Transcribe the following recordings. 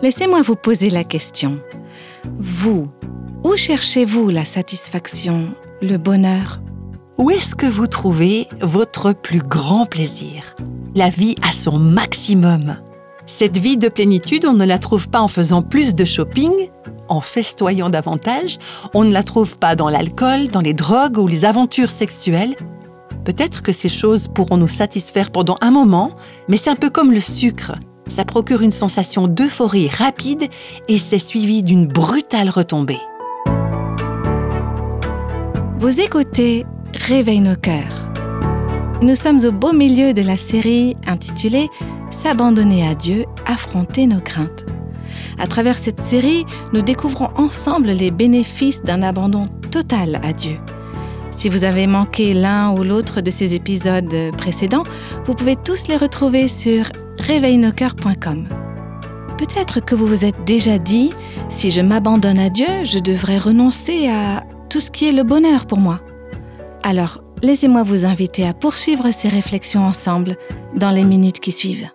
Laissez-moi vous poser la question. Vous, où cherchez-vous la satisfaction, le bonheur? Où est-ce que vous trouvez votre plus grand plaisir? La vie à son maximum. Cette vie de plénitude, on ne la trouve pas en faisant plus de shopping, en festoyant davantage, on ne la trouve pas dans l'alcool, dans les drogues ou les aventures sexuelles. Peut-être que ces choses pourront nous satisfaire pendant un moment, mais c'est un peu comme le sucre. Ça procure une sensation d'euphorie rapide et c'est suivi d'une brutale retombée. Vous écoutez Réveille nos cœurs. Nous sommes au beau milieu de la série intitulée S'abandonner à Dieu, affronter nos craintes. À travers cette série, nous découvrons ensemble les bénéfices d'un abandon total à Dieu. Si vous avez manqué l'un ou l'autre de ces épisodes précédents, vous pouvez tous les retrouver sur réveilnoscoeurs.com. Peut-être que vous vous êtes déjà dit, si je m'abandonne à Dieu, je devrais renoncer à tout ce qui est le bonheur pour moi. Alors, laissez-moi vous inviter à poursuivre ces réflexions ensemble dans les minutes qui suivent.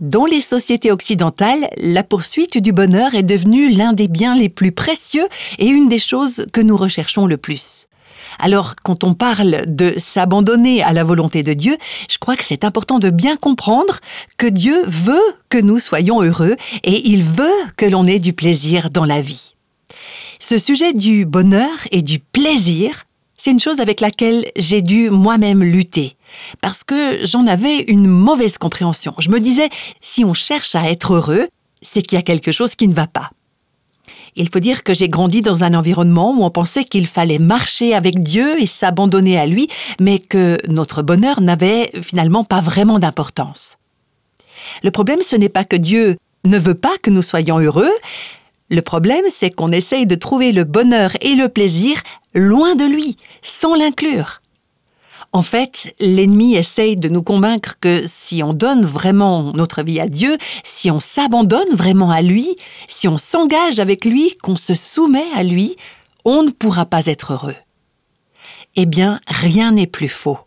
Dans les sociétés occidentales, la poursuite du bonheur est devenue l'un des biens les plus précieux et une des choses que nous recherchons le plus. Alors, quand on parle de s'abandonner à la volonté de Dieu, je crois que c'est important de bien comprendre que Dieu veut que nous soyons heureux et il veut que l'on ait du plaisir dans la vie. Ce sujet du bonheur et du plaisir, c'est une chose avec laquelle j'ai dû moi-même lutter, parce que j'en avais une mauvaise compréhension. Je me disais, si on cherche à être heureux, c'est qu'il y a quelque chose qui ne va pas. Il faut dire que j'ai grandi dans un environnement où on pensait qu'il fallait marcher avec Dieu et s'abandonner à lui, mais que notre bonheur n'avait finalement pas vraiment d'importance. Le problème, ce n'est pas que Dieu ne veut pas que nous soyons heureux, le problème, c'est qu'on essaye de trouver le bonheur et le plaisir loin de lui, sans l'inclure. En fait, l'ennemi essaye de nous convaincre que si on donne vraiment notre vie à Dieu, si on s'abandonne vraiment à lui, si on s'engage avec lui, qu'on se soumet à lui, on ne pourra pas être heureux. Eh bien, rien n'est plus faux.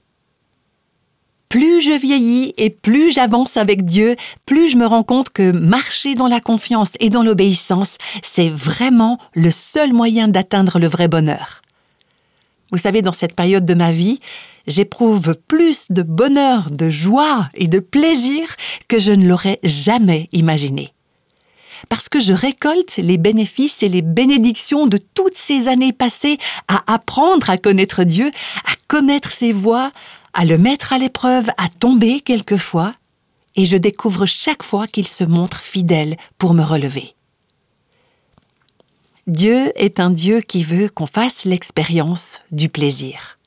Plus je vieillis et plus j'avance avec Dieu, plus je me rends compte que marcher dans la confiance et dans l'obéissance, c'est vraiment le seul moyen d'atteindre le vrai bonheur. Vous savez, dans cette période de ma vie, j'éprouve plus de bonheur, de joie et de plaisir que je ne l'aurais jamais imaginé. Parce que je récolte les bénéfices et les bénédictions de toutes ces années passées à apprendre à connaître Dieu, à connaître ses voies, à le mettre à l'épreuve, à tomber quelquefois, et je découvre chaque fois qu'il se montre fidèle pour me relever. Dieu est un Dieu qui veut qu'on fasse l'expérience du plaisir.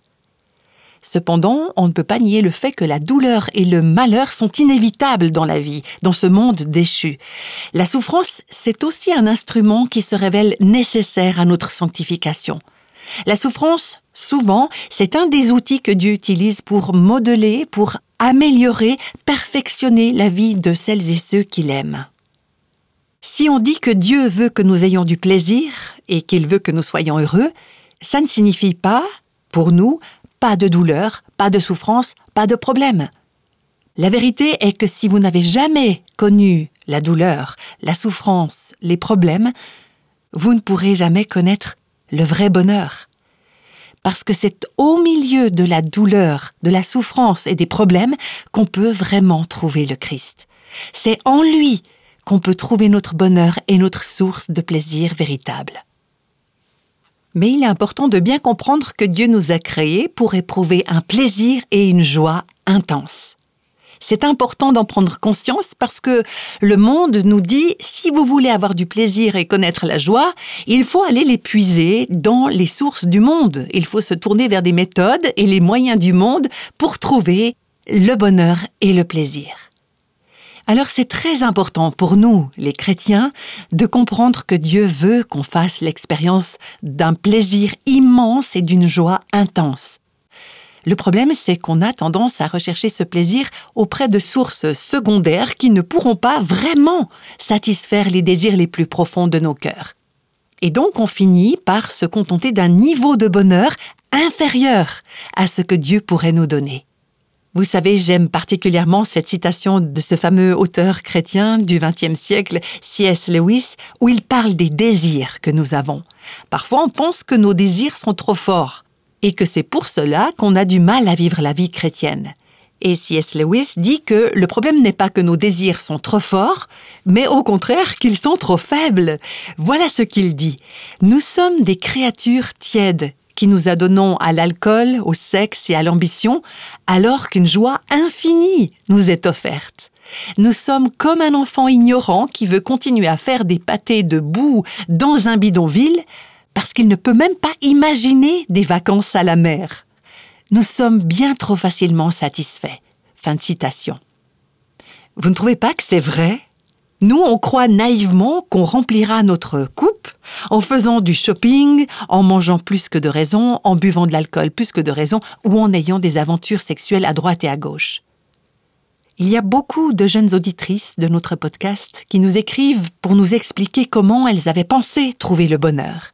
Cependant, on ne peut pas nier le fait que la douleur et le malheur sont inévitables dans la vie, dans ce monde déchu. La souffrance, c'est aussi un instrument qui se révèle nécessaire à notre sanctification. La souffrance, souvent, c'est un des outils que Dieu utilise pour modeler, pour améliorer, perfectionner la vie de celles et ceux qu'il aime. Si on dit que Dieu veut que nous ayons du plaisir et qu'il veut que nous soyons heureux, ça ne signifie pas, pour nous, pas de douleur, pas de souffrance, pas de problème. La vérité est que si vous n'avez jamais connu la douleur, la souffrance, les problèmes, vous ne pourrez jamais connaître le vrai bonheur. Parce que c'est au milieu de la douleur, de la souffrance et des problèmes qu'on peut vraiment trouver le Christ. C'est en lui qu'on peut trouver notre bonheur et notre source de plaisir véritable. Mais il est important de bien comprendre que Dieu nous a créés pour éprouver un plaisir et une joie intenses. C'est important d'en prendre conscience parce que le monde nous dit si vous voulez avoir du plaisir et connaître la joie, il faut aller les puiser dans les sources du monde. Il faut se tourner vers des méthodes et les moyens du monde pour trouver le bonheur et le plaisir. Alors c'est très important pour nous, les chrétiens, de comprendre que Dieu veut qu'on fasse l'expérience d'un plaisir immense et d'une joie intense. Le problème, c'est qu'on a tendance à rechercher ce plaisir auprès de sources secondaires qui ne pourront pas vraiment satisfaire les désirs les plus profonds de nos cœurs. Et donc on finit par se contenter d'un niveau de bonheur inférieur à ce que Dieu pourrait nous donner. Vous savez, j'aime particulièrement cette citation de ce fameux auteur chrétien du XXe siècle, C.S. Lewis, où il parle des désirs que nous avons. Parfois, on pense que nos désirs sont trop forts et que c'est pour cela qu'on a du mal à vivre la vie chrétienne. Et C.S. Lewis dit que le problème n'est pas que nos désirs sont trop forts, mais au contraire qu'ils sont trop faibles. Voilà ce qu'il dit. Nous sommes des créatures tièdes qui nous adonnons à l'alcool, au sexe et à l'ambition, alors qu'une joie infinie nous est offerte. Nous sommes comme un enfant ignorant qui veut continuer à faire des pâtés de boue dans un bidonville parce qu'il ne peut même pas imaginer des vacances à la mer. Nous sommes bien trop facilement satisfaits. Fin de citation. Vous ne trouvez pas que c'est vrai? Nous, on croit naïvement qu'on remplira notre coupe en faisant du shopping, en mangeant plus que de raison, en buvant de l'alcool plus que de raison, ou en ayant des aventures sexuelles à droite et à gauche. Il y a beaucoup de jeunes auditrices de notre podcast qui nous écrivent pour nous expliquer comment elles avaient pensé trouver le bonheur.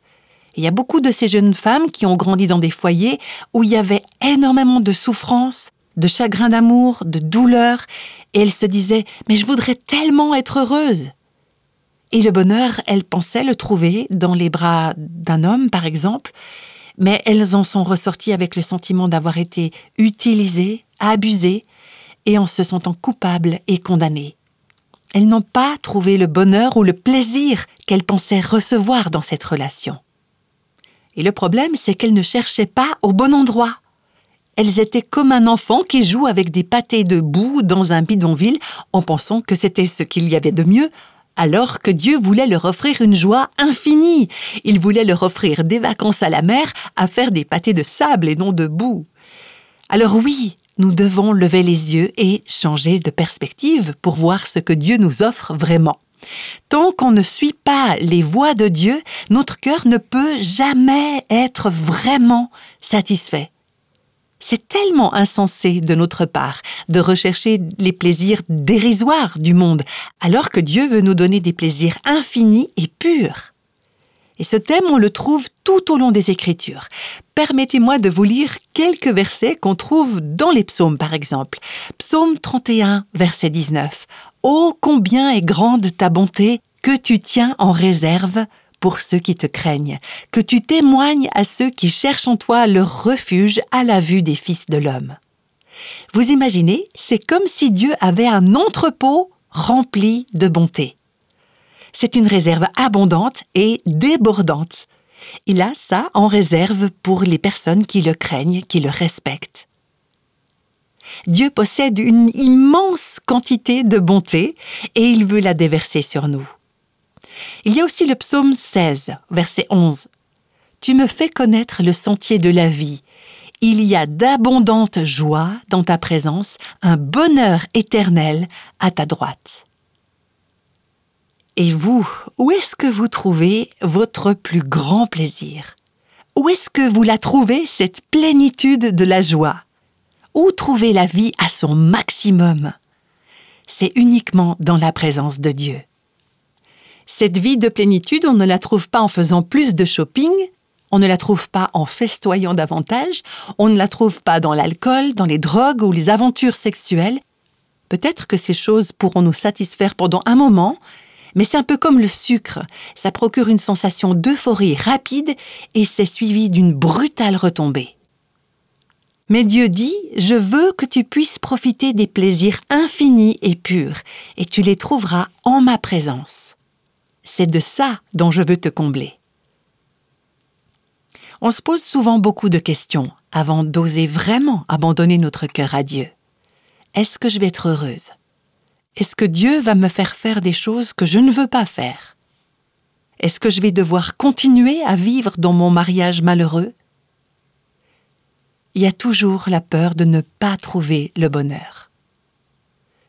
Il y a beaucoup de ces jeunes femmes qui ont grandi dans des foyers où il y avait énormément de souffrance, de chagrin d'amour, de douleur, et elle se disait Mais je voudrais tellement être heureuse. Et le bonheur, elle pensait le trouver dans les bras d'un homme, par exemple, mais elles en sont ressorties avec le sentiment d'avoir été utilisées, abusées, et en se sentant coupables et condamnées. Elles n'ont pas trouvé le bonheur ou le plaisir qu'elles pensaient recevoir dans cette relation. Et le problème, c'est qu'elles ne cherchaient pas au bon endroit. Elles étaient comme un enfant qui joue avec des pâtés de boue dans un bidonville en pensant que c'était ce qu'il y avait de mieux, alors que Dieu voulait leur offrir une joie infinie. Il voulait leur offrir des vacances à la mer à faire des pâtés de sable et non de boue. Alors oui, nous devons lever les yeux et changer de perspective pour voir ce que Dieu nous offre vraiment. Tant qu'on ne suit pas les voies de Dieu, notre cœur ne peut jamais être vraiment satisfait. C'est tellement insensé de notre part de rechercher les plaisirs dérisoires du monde, alors que Dieu veut nous donner des plaisirs infinis et purs. Et ce thème, on le trouve tout au long des Écritures. Permettez-moi de vous lire quelques versets qu'on trouve dans les psaumes, par exemple. Psaume 31, verset 19. Ô combien est grande ta bonté que tu tiens en réserve pour ceux qui te craignent, que tu témoignes à ceux qui cherchent en toi leur refuge à la vue des fils de l'homme. Vous imaginez, c'est comme si Dieu avait un entrepôt rempli de bonté. C'est une réserve abondante et débordante. Il a ça en réserve pour les personnes qui le craignent, qui le respectent. Dieu possède une immense quantité de bonté et il veut la déverser sur nous. Il y a aussi le psaume 16, verset 11. Tu me fais connaître le sentier de la vie. Il y a d'abondantes joies dans ta présence, un bonheur éternel à ta droite. Et vous, où est-ce que vous trouvez votre plus grand plaisir? Où est-ce que vous la trouvez, cette plénitude de la joie? Où trouvez la vie à son maximum? C'est uniquement dans la présence de Dieu. Cette vie de plénitude, on ne la trouve pas en faisant plus de shopping, on ne la trouve pas en festoyant davantage, on ne la trouve pas dans l'alcool, dans les drogues ou les aventures sexuelles. Peut-être que ces choses pourront nous satisfaire pendant un moment, mais c'est un peu comme le sucre, ça procure une sensation d'euphorie rapide et c'est suivi d'une brutale retombée. Mais Dieu dit, je veux que tu puisses profiter des plaisirs infinis et purs, et tu les trouveras en ma présence. C'est de ça dont je veux te combler. On se pose souvent beaucoup de questions avant d'oser vraiment abandonner notre cœur à Dieu. Est-ce que je vais être heureuse? Est-ce que Dieu va me faire faire des choses que je ne veux pas faire? Est-ce que je vais devoir continuer à vivre dans mon mariage malheureux? Il y a toujours la peur de ne pas trouver le bonheur.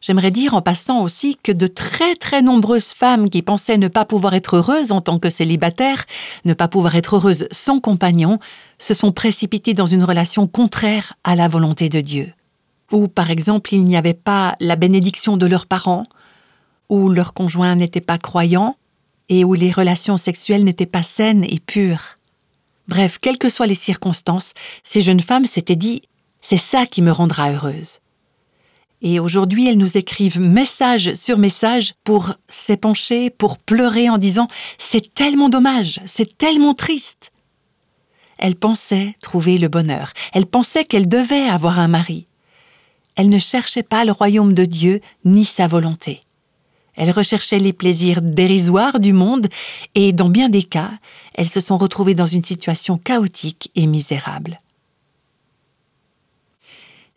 J'aimerais dire en passant aussi que de très très nombreuses femmes qui pensaient ne pas pouvoir être heureuses en tant que célibataires, ne pas pouvoir être heureuses sans compagnon, se sont précipitées dans une relation contraire à la volonté de Dieu. Ou par exemple il n'y avait pas la bénédiction de leurs parents, ou leur conjoint n'était pas croyant, et où les relations sexuelles n'étaient pas saines et pures. Bref, quelles que soient les circonstances, ces jeunes femmes s'étaient dit C'est ça qui me rendra heureuse. Et aujourd'hui, elles nous écrivent message sur message pour s'épancher, pour pleurer en disant ⁇ C'est tellement dommage, c'est tellement triste !⁇ Elles pensaient trouver le bonheur, elles pensaient qu'elles devaient avoir un mari. Elles ne cherchaient pas le royaume de Dieu ni sa volonté. Elles recherchaient les plaisirs dérisoires du monde et, dans bien des cas, elles se sont retrouvées dans une situation chaotique et misérable.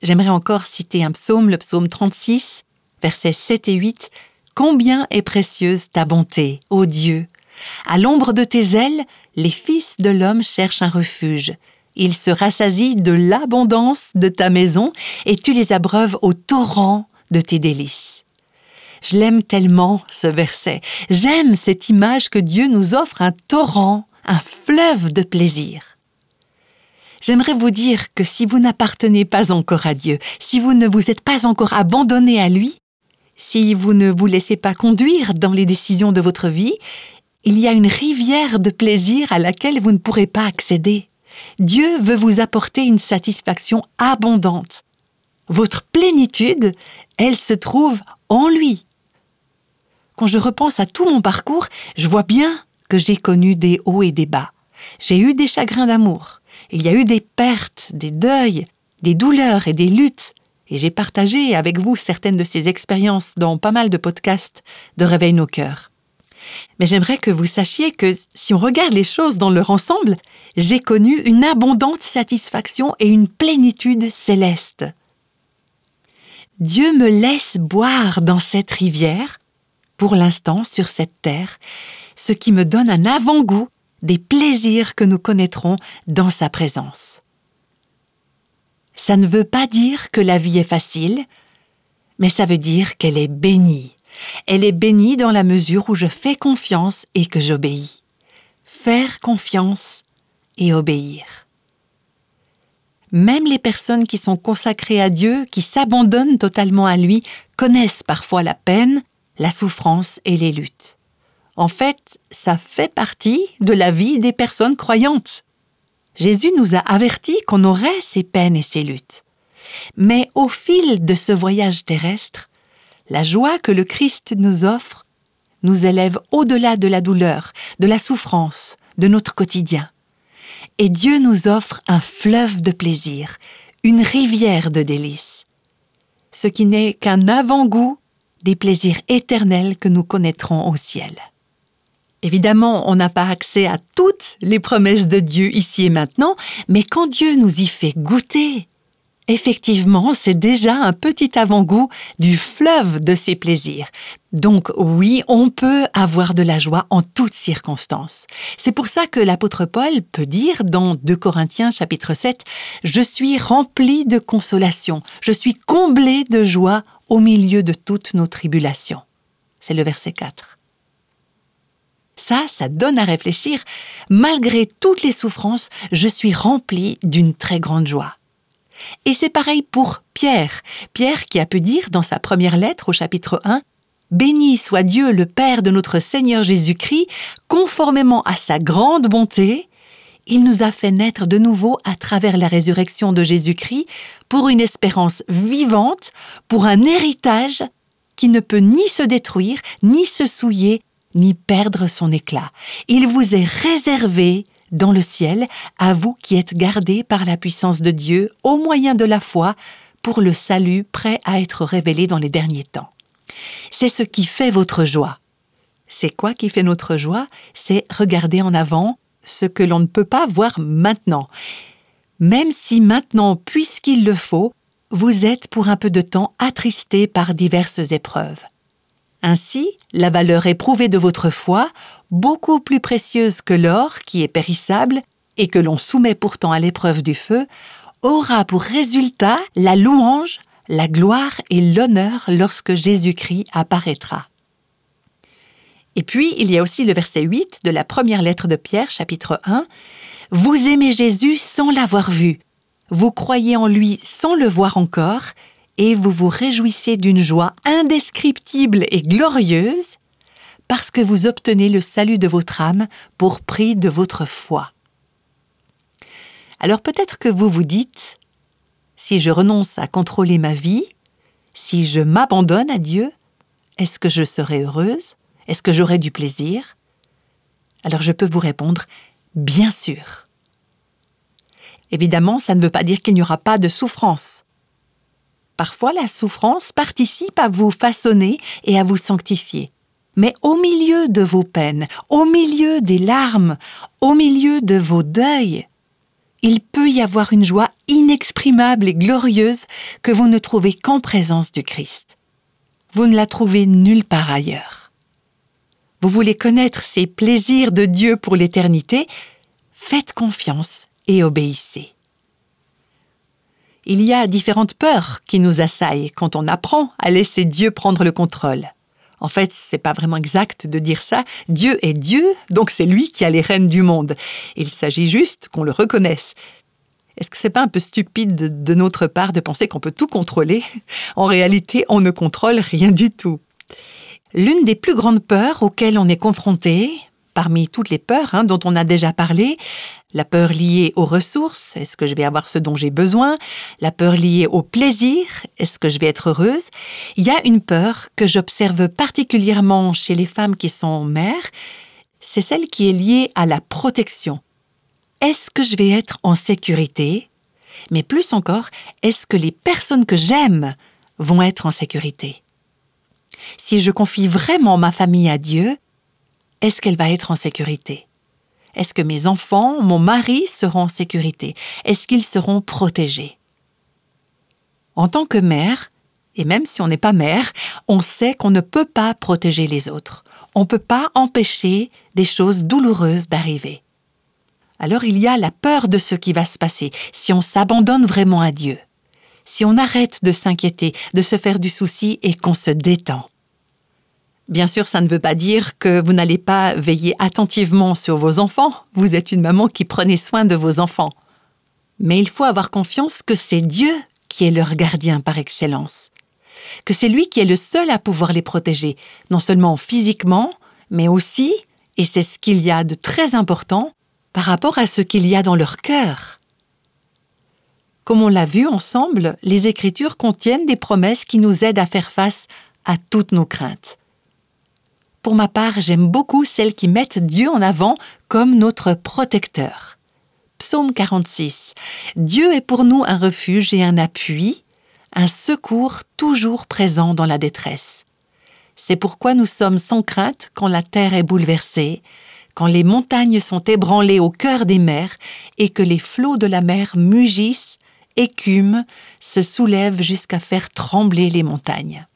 J'aimerais encore citer un psaume, le psaume 36, versets 7 et 8. Combien est précieuse ta bonté, ô Dieu À l'ombre de tes ailes, les fils de l'homme cherchent un refuge. Ils se rassasient de l'abondance de ta maison et tu les abreuves au torrent de tes délices. Je l'aime tellement, ce verset. J'aime cette image que Dieu nous offre un torrent, un fleuve de plaisir. J'aimerais vous dire que si vous n'appartenez pas encore à Dieu, si vous ne vous êtes pas encore abandonné à lui, si vous ne vous laissez pas conduire dans les décisions de votre vie, il y a une rivière de plaisir à laquelle vous ne pourrez pas accéder. Dieu veut vous apporter une satisfaction abondante. Votre plénitude, elle se trouve en lui. Quand je repense à tout mon parcours, je vois bien que j'ai connu des hauts et des bas. J'ai eu des chagrins d'amour. Il y a eu des pertes, des deuils, des douleurs et des luttes. Et j'ai partagé avec vous certaines de ces expériences dans pas mal de podcasts de Réveil nos cœurs. Mais j'aimerais que vous sachiez que si on regarde les choses dans leur ensemble, j'ai connu une abondante satisfaction et une plénitude céleste. Dieu me laisse boire dans cette rivière, pour l'instant sur cette terre, ce qui me donne un avant-goût des plaisirs que nous connaîtrons dans sa présence. Ça ne veut pas dire que la vie est facile, mais ça veut dire qu'elle est bénie. Elle est bénie dans la mesure où je fais confiance et que j'obéis. Faire confiance et obéir. Même les personnes qui sont consacrées à Dieu, qui s'abandonnent totalement à lui, connaissent parfois la peine, la souffrance et les luttes. En fait, ça fait partie de la vie des personnes croyantes. Jésus nous a avertis qu'on aurait ces peines et ces luttes. Mais au fil de ce voyage terrestre, la joie que le Christ nous offre nous élève au-delà de la douleur, de la souffrance, de notre quotidien. Et Dieu nous offre un fleuve de plaisir, une rivière de délices, ce qui n'est qu'un avant-goût des plaisirs éternels que nous connaîtrons au ciel. Évidemment, on n'a pas accès à toutes les promesses de Dieu ici et maintenant, mais quand Dieu nous y fait goûter, effectivement, c'est déjà un petit avant-goût du fleuve de ses plaisirs. Donc oui, on peut avoir de la joie en toutes circonstances. C'est pour ça que l'apôtre Paul peut dire dans 2 Corinthiens chapitre 7, Je suis rempli de consolation, je suis comblé de joie au milieu de toutes nos tribulations. C'est le verset 4. Ça, ça donne à réfléchir. Malgré toutes les souffrances, je suis rempli d'une très grande joie. Et c'est pareil pour Pierre. Pierre qui a pu dire dans sa première lettre au chapitre 1 Béni soit Dieu le Père de notre Seigneur Jésus-Christ, conformément à sa grande bonté, il nous a fait naître de nouveau à travers la résurrection de Jésus-Christ pour une espérance vivante, pour un héritage qui ne peut ni se détruire, ni se souiller, ni perdre son éclat. Il vous est réservé dans le ciel, à vous qui êtes gardés par la puissance de Dieu au moyen de la foi pour le salut prêt à être révélé dans les derniers temps. C'est ce qui fait votre joie. C'est quoi qui fait notre joie? C'est regarder en avant ce que l'on ne peut pas voir maintenant. Même si maintenant, puisqu'il le faut, vous êtes pour un peu de temps attristé par diverses épreuves. Ainsi, la valeur éprouvée de votre foi, beaucoup plus précieuse que l'or qui est périssable et que l'on soumet pourtant à l'épreuve du feu, aura pour résultat la louange, la gloire et l'honneur lorsque Jésus-Christ apparaîtra. Et puis, il y a aussi le verset 8 de la première lettre de Pierre, chapitre 1. Vous aimez Jésus sans l'avoir vu. Vous croyez en lui sans le voir encore, et vous vous réjouissez d'une joie indescriptible et glorieuse parce que vous obtenez le salut de votre âme pour prix de votre foi. Alors peut-être que vous vous dites, si je renonce à contrôler ma vie, Si je m'abandonne à Dieu, est-ce que je serai heureuse? Est-ce que j'aurai du plaisir? Alors je peux vous répondre, bien sûr. Évidemment, ça ne veut pas dire qu'il n'y aura pas de souffrance. Parfois, la souffrance participe à vous façonner et à vous sanctifier. Mais au milieu de vos peines, au milieu des larmes, au milieu de vos deuils, il peut y avoir une joie inexprimable et glorieuse que vous ne trouvez qu'en présence du Christ. Vous ne la trouvez nulle part ailleurs. Vous voulez connaître ces plaisirs de Dieu pour l'éternité? Faites confiance et obéissez. Il y a différentes peurs qui nous assaillent quand on apprend à laisser Dieu prendre le contrôle. En fait, c'est pas vraiment exact de dire ça. Dieu est Dieu, donc c'est lui qui a les rênes du monde. Il s'agit juste qu'on le reconnaisse. Est-ce que c'est pas un peu stupide de notre part de penser qu'on peut tout contrôler? En réalité, on ne contrôle rien du tout. L'une des plus grandes peurs auxquelles on est confronté, parmi toutes les peurs hein, dont on a déjà parlé, la peur liée aux ressources, est-ce que je vais avoir ce dont j'ai besoin, la peur liée au plaisir, est-ce que je vais être heureuse, il y a une peur que j'observe particulièrement chez les femmes qui sont mères, c'est celle qui est liée à la protection. Est-ce que je vais être en sécurité? Mais plus encore, est-ce que les personnes que j'aime vont être en sécurité? Si je confie vraiment ma famille à Dieu, est-ce qu'elle va être en sécurité? Est-ce que mes enfants, mon mari seront en sécurité? Est-ce qu'ils seront protégés? En tant que mère, et même si on n'est pas mère, on sait qu'on ne peut pas protéger les autres. On ne peut pas empêcher des choses douloureuses d'arriver. Alors il y a la peur de ce qui va se passer si on s'abandonne vraiment à Dieu, si on arrête de s'inquiéter, de se faire du souci et qu'on se détend. Bien sûr, ça ne veut pas dire que vous n'allez pas veiller attentivement sur vos enfants. Vous êtes une maman qui prenait soin de vos enfants. Mais il faut avoir confiance que c'est Dieu qui est leur gardien par excellence. Que c'est lui qui est le seul à pouvoir les protéger, non seulement physiquement, mais aussi, et c'est ce qu'il y a de très important, par rapport à ce qu'il y a dans leur cœur. Comme on l'a vu ensemble, les Écritures contiennent des promesses qui nous aident à faire face à toutes nos craintes. Pour ma part, j'aime beaucoup celles qui mettent Dieu en avant comme notre protecteur. Psaume 46. Dieu est pour nous un refuge et un appui, un secours toujours présent dans la détresse. C'est pourquoi nous sommes sans crainte quand la terre est bouleversée, quand les montagnes sont ébranlées au cœur des mers et que les flots de la mer mugissent, écument, se soulèvent jusqu'à faire trembler les montagnes.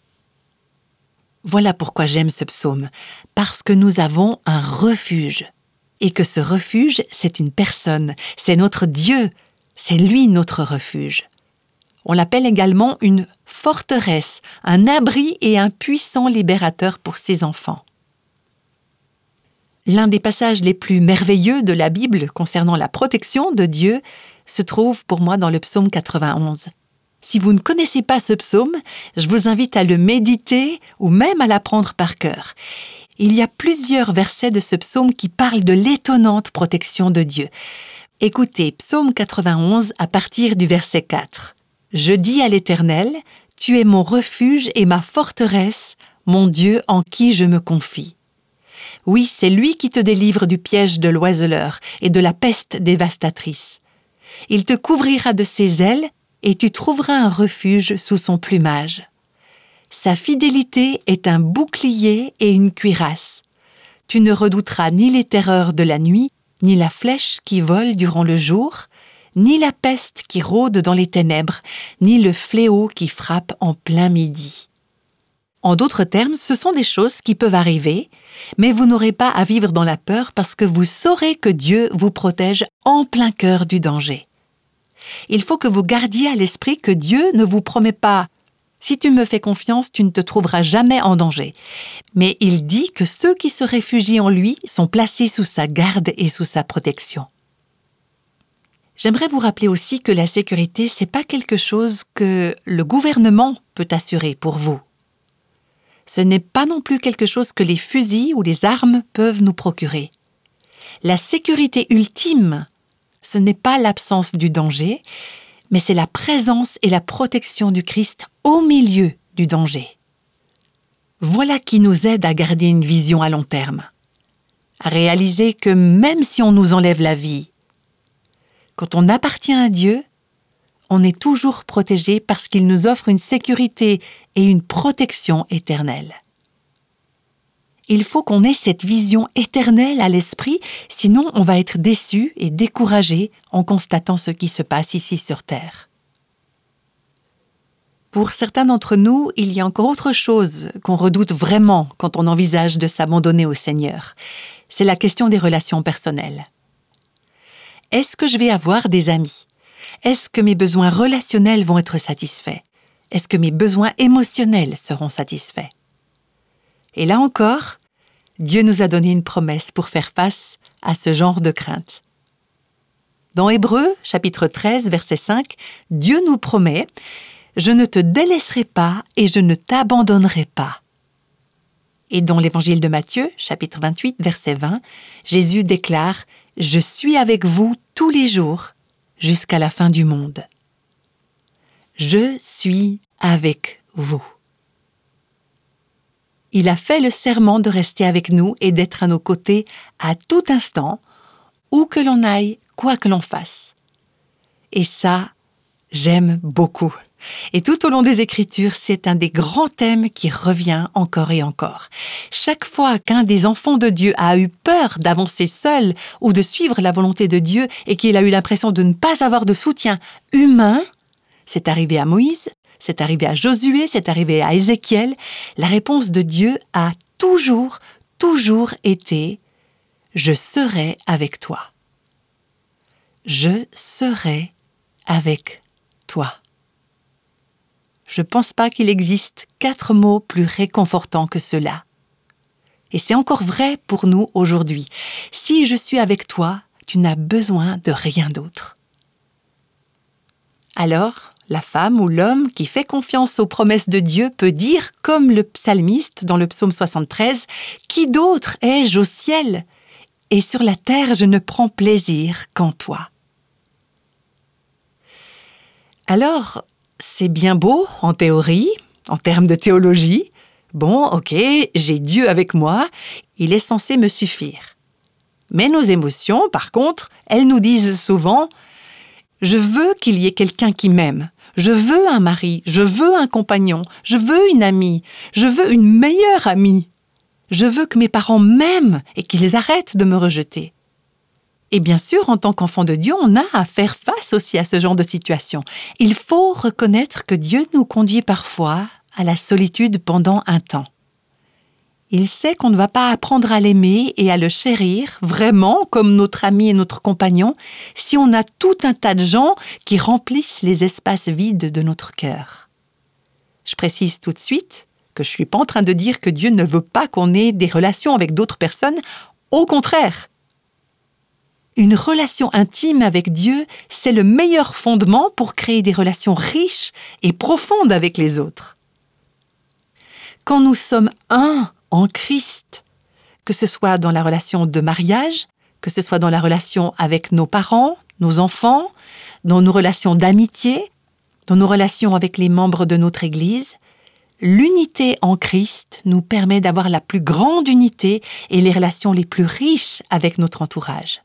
Voilà pourquoi j'aime ce psaume, parce que nous avons un refuge. Et que ce refuge, c'est une personne, c'est notre Dieu, c'est lui notre refuge. On l'appelle également une forteresse, un abri et un puissant libérateur pour ses enfants. L'un des passages les plus merveilleux de la Bible concernant la protection de Dieu se trouve pour moi dans le psaume 91. Si vous ne connaissez pas ce psaume, je vous invite à le méditer ou même à l'apprendre par cœur. Il y a plusieurs versets de ce psaume qui parlent de l'étonnante protection de Dieu. Écoutez Psaume 91 à partir du verset 4. Je dis à l'Éternel, Tu es mon refuge et ma forteresse, mon Dieu en qui je me confie. Oui, c'est lui qui te délivre du piège de l'oiseleur et de la peste dévastatrice. Il te couvrira de ses ailes et tu trouveras un refuge sous son plumage. Sa fidélité est un bouclier et une cuirasse. Tu ne redouteras ni les terreurs de la nuit, ni la flèche qui vole durant le jour, ni la peste qui rôde dans les ténèbres, ni le fléau qui frappe en plein midi. En d'autres termes, ce sont des choses qui peuvent arriver, mais vous n'aurez pas à vivre dans la peur parce que vous saurez que Dieu vous protège en plein cœur du danger il faut que vous gardiez à l'esprit que Dieu ne vous promet pas si tu me fais confiance, tu ne te trouveras jamais en danger. Mais il dit que ceux qui se réfugient en lui sont placés sous sa garde et sous sa protection. J'aimerais vous rappeler aussi que la sécurité, c'est pas quelque chose que le gouvernement peut assurer pour vous. Ce n'est pas non plus quelque chose que les fusils ou les armes peuvent nous procurer. La sécurité ultime ce n'est pas l'absence du danger, mais c'est la présence et la protection du Christ au milieu du danger. Voilà qui nous aide à garder une vision à long terme, à réaliser que même si on nous enlève la vie, quand on appartient à Dieu, on est toujours protégé parce qu'il nous offre une sécurité et une protection éternelle. Il faut qu'on ait cette vision éternelle à l'esprit, sinon on va être déçu et découragé en constatant ce qui se passe ici sur Terre. Pour certains d'entre nous, il y a encore autre chose qu'on redoute vraiment quand on envisage de s'abandonner au Seigneur. C'est la question des relations personnelles. Est-ce que je vais avoir des amis? Est-ce que mes besoins relationnels vont être satisfaits? Est-ce que mes besoins émotionnels seront satisfaits? Et là encore, Dieu nous a donné une promesse pour faire face à ce genre de crainte. Dans Hébreu, chapitre 13, verset 5, Dieu nous promet je ne te délaisserai pas et je ne t'abandonnerai pas. Et dans l'évangile de Matthieu, chapitre 28, verset 20, Jésus déclare Je suis avec vous tous les jours jusqu'à la fin du monde. Je suis avec vous. Il a fait le serment de rester avec nous et d'être à nos côtés à tout instant, où que l'on aille, quoi que l'on fasse. Et ça, j'aime beaucoup. Et tout au long des Écritures, c'est un des grands thèmes qui revient encore et encore. Chaque fois qu'un des enfants de Dieu a eu peur d'avancer seul ou de suivre la volonté de Dieu et qu'il a eu l'impression de ne pas avoir de soutien humain, c'est arrivé à Moïse, c'est arrivé à Josué, c'est arrivé à Ézéchiel, la réponse de Dieu a toujours, toujours été ⁇ Je serai avec toi ⁇ Je serai avec toi. Je ne pense pas qu'il existe quatre mots plus réconfortants que cela. Et c'est encore vrai pour nous aujourd'hui. Si je suis avec toi, tu n'as besoin de rien d'autre. Alors, la femme ou l'homme qui fait confiance aux promesses de Dieu peut dire, comme le psalmiste dans le psaume 73, Qui d'autre ai-je au ciel? Et sur la terre je ne prends plaisir qu'en toi. Alors, c'est bien beau en théorie, en termes de théologie. Bon, ok, j'ai Dieu avec moi, il est censé me suffire. Mais nos émotions, par contre, elles nous disent souvent Je veux qu'il y ait quelqu'un qui m'aime. Je veux un mari, je veux un compagnon, je veux une amie, je veux une meilleure amie. Je veux que mes parents m'aiment et qu'ils arrêtent de me rejeter. Et bien sûr, en tant qu'enfant de Dieu, on a à faire face aussi à ce genre de situation. Il faut reconnaître que Dieu nous conduit parfois à la solitude pendant un temps. Il sait qu'on ne va pas apprendre à l'aimer et à le chérir vraiment comme notre ami et notre compagnon si on a tout un tas de gens qui remplissent les espaces vides de notre cœur. Je précise tout de suite que je ne suis pas en train de dire que Dieu ne veut pas qu'on ait des relations avec d'autres personnes. Au contraire, une relation intime avec Dieu, c'est le meilleur fondement pour créer des relations riches et profondes avec les autres. Quand nous sommes un en Christ, que ce soit dans la relation de mariage, que ce soit dans la relation avec nos parents, nos enfants, dans nos relations d'amitié, dans nos relations avec les membres de notre Église, l'unité en Christ nous permet d'avoir la plus grande unité et les relations les plus riches avec notre entourage.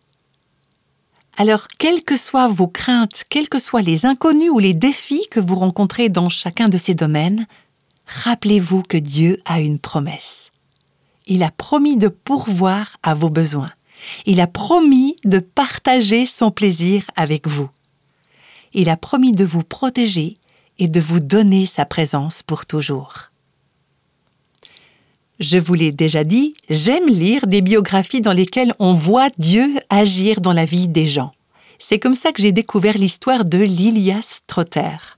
Alors, quelles que soient vos craintes, quels que soient les inconnus ou les défis que vous rencontrez dans chacun de ces domaines, rappelez-vous que Dieu a une promesse. Il a promis de pourvoir à vos besoins. Il a promis de partager son plaisir avec vous. Il a promis de vous protéger et de vous donner sa présence pour toujours. Je vous l'ai déjà dit, j'aime lire des biographies dans lesquelles on voit Dieu agir dans la vie des gens. C'est comme ça que j'ai découvert l'histoire de Lilias Trotter.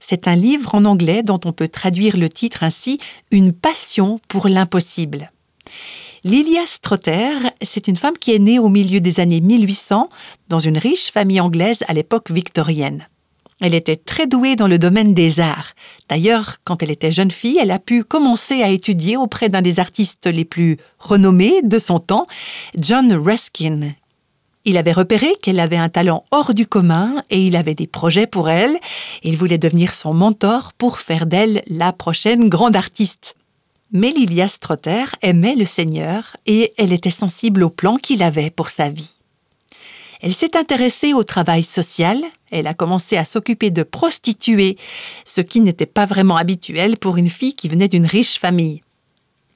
C'est un livre en anglais dont on peut traduire le titre ainsi Une passion pour l'impossible. Lilias Trotter, c'est une femme qui est née au milieu des années 1800 dans une riche famille anglaise à l'époque victorienne. Elle était très douée dans le domaine des arts. D'ailleurs, quand elle était jeune fille, elle a pu commencer à étudier auprès d'un des artistes les plus renommés de son temps, John Ruskin. Il avait repéré qu'elle avait un talent hors du commun et il avait des projets pour elle. Il voulait devenir son mentor pour faire d'elle la prochaine grande artiste. Mais Lilia Strotter aimait le Seigneur et elle était sensible au plan qu'il avait pour sa vie. Elle s'est intéressée au travail social, elle a commencé à s'occuper de prostituées, ce qui n'était pas vraiment habituel pour une fille qui venait d'une riche famille.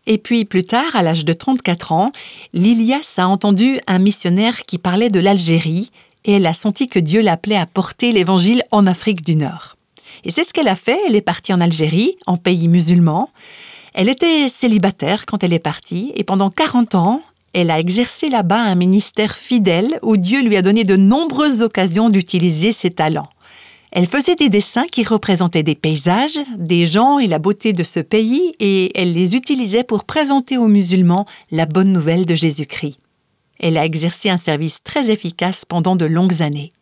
Et puis plus tard, à l'âge de 34 ans, Lilias a entendu un missionnaire qui parlait de l'Algérie et elle a senti que Dieu l'appelait à porter l'Évangile en Afrique du Nord. Et c'est ce qu'elle a fait, elle est partie en Algérie, en pays musulman. Elle était célibataire quand elle est partie et pendant 40 ans, elle a exercé là-bas un ministère fidèle où Dieu lui a donné de nombreuses occasions d'utiliser ses talents. Elle faisait des dessins qui représentaient des paysages, des gens et la beauté de ce pays, et elle les utilisait pour présenter aux musulmans la bonne nouvelle de Jésus-Christ. Elle a exercé un service très efficace pendant de longues années.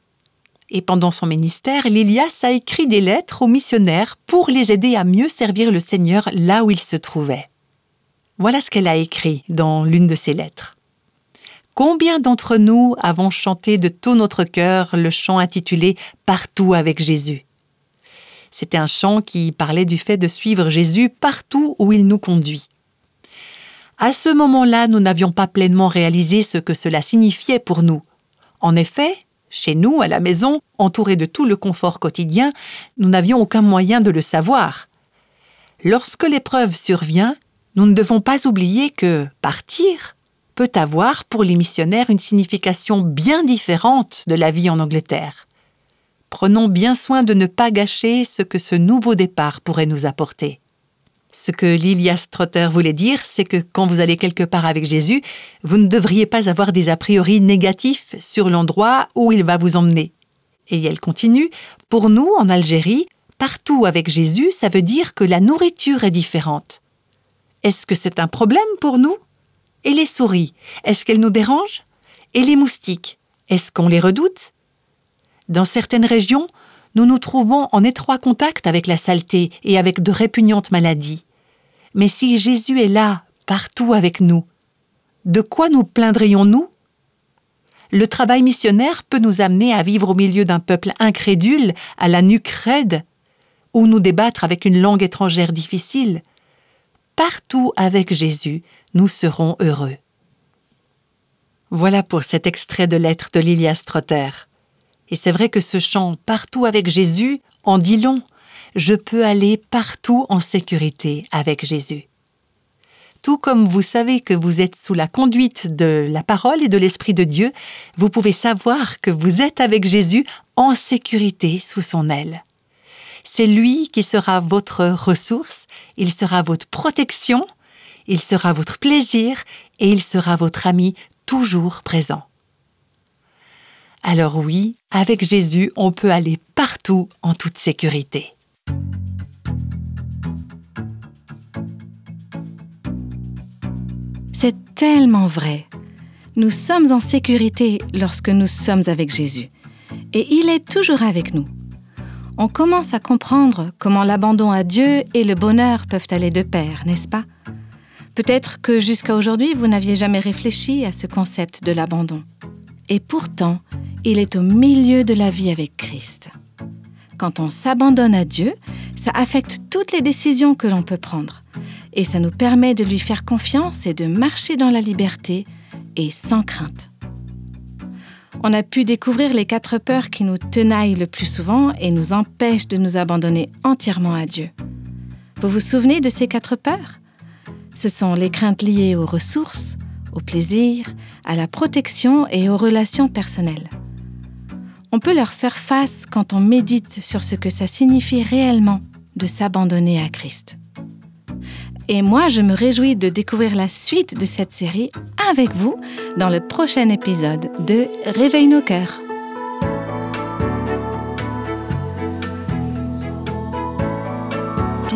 Et pendant son ministère, Lilias a écrit des lettres aux missionnaires pour les aider à mieux servir le Seigneur là où ils se trouvaient. Voilà ce qu'elle a écrit dans l'une de ses lettres. Combien d'entre nous avons chanté de tout notre cœur le chant intitulé Partout avec Jésus C'était un chant qui parlait du fait de suivre Jésus partout où il nous conduit. À ce moment-là, nous n'avions pas pleinement réalisé ce que cela signifiait pour nous. En effet, chez nous, à la maison, entourés de tout le confort quotidien, nous n'avions aucun moyen de le savoir. Lorsque l'épreuve survient, nous ne devons pas oublier que partir peut avoir pour les missionnaires une signification bien différente de la vie en Angleterre. Prenons bien soin de ne pas gâcher ce que ce nouveau départ pourrait nous apporter. Ce que Lilia Strotter voulait dire, c'est que quand vous allez quelque part avec Jésus, vous ne devriez pas avoir des a priori négatifs sur l'endroit où il va vous emmener. Et elle continue, pour nous, en Algérie, partout avec Jésus, ça veut dire que la nourriture est différente. Est-ce que c'est un problème pour nous? Et les souris, est-ce qu'elles nous dérangent? Et les moustiques, est-ce qu'on les redoute? Dans certaines régions, nous nous trouvons en étroit contact avec la saleté et avec de répugnantes maladies. Mais si Jésus est là, partout avec nous, de quoi nous plaindrions-nous? Le travail missionnaire peut nous amener à vivre au milieu d'un peuple incrédule, à la nuque raide, ou nous débattre avec une langue étrangère difficile, partout avec Jésus, nous serons heureux. Voilà pour cet extrait de lettre de Lilia Strotter. Et c'est vrai que ce chant Partout avec Jésus en dit long. Je peux aller partout en sécurité avec Jésus. Tout comme vous savez que vous êtes sous la conduite de la parole et de l'Esprit de Dieu, vous pouvez savoir que vous êtes avec Jésus en sécurité sous son aile. C'est lui qui sera votre ressource, il sera votre protection, il sera votre plaisir et il sera votre ami toujours présent. Alors oui, avec Jésus, on peut aller partout en toute sécurité. C'est tellement vrai. Nous sommes en sécurité lorsque nous sommes avec Jésus. Et il est toujours avec nous on commence à comprendre comment l'abandon à Dieu et le bonheur peuvent aller de pair, n'est-ce pas? Peut-être que jusqu'à aujourd'hui, vous n'aviez jamais réfléchi à ce concept de l'abandon. Et pourtant, il est au milieu de la vie avec Christ. Quand on s'abandonne à Dieu, ça affecte toutes les décisions que l'on peut prendre. Et ça nous permet de lui faire confiance et de marcher dans la liberté et sans crainte on a pu découvrir les quatre peurs qui nous tenaillent le plus souvent et nous empêchent de nous abandonner entièrement à Dieu. Vous vous souvenez de ces quatre peurs? Ce sont les craintes liées aux ressources, au plaisir, à la protection et aux relations personnelles. On peut leur faire face quand on médite sur ce que ça signifie réellement de s'abandonner à Christ. Et moi, je me réjouis de découvrir la suite de cette série avec vous dans le prochain épisode de Réveille nos cœurs.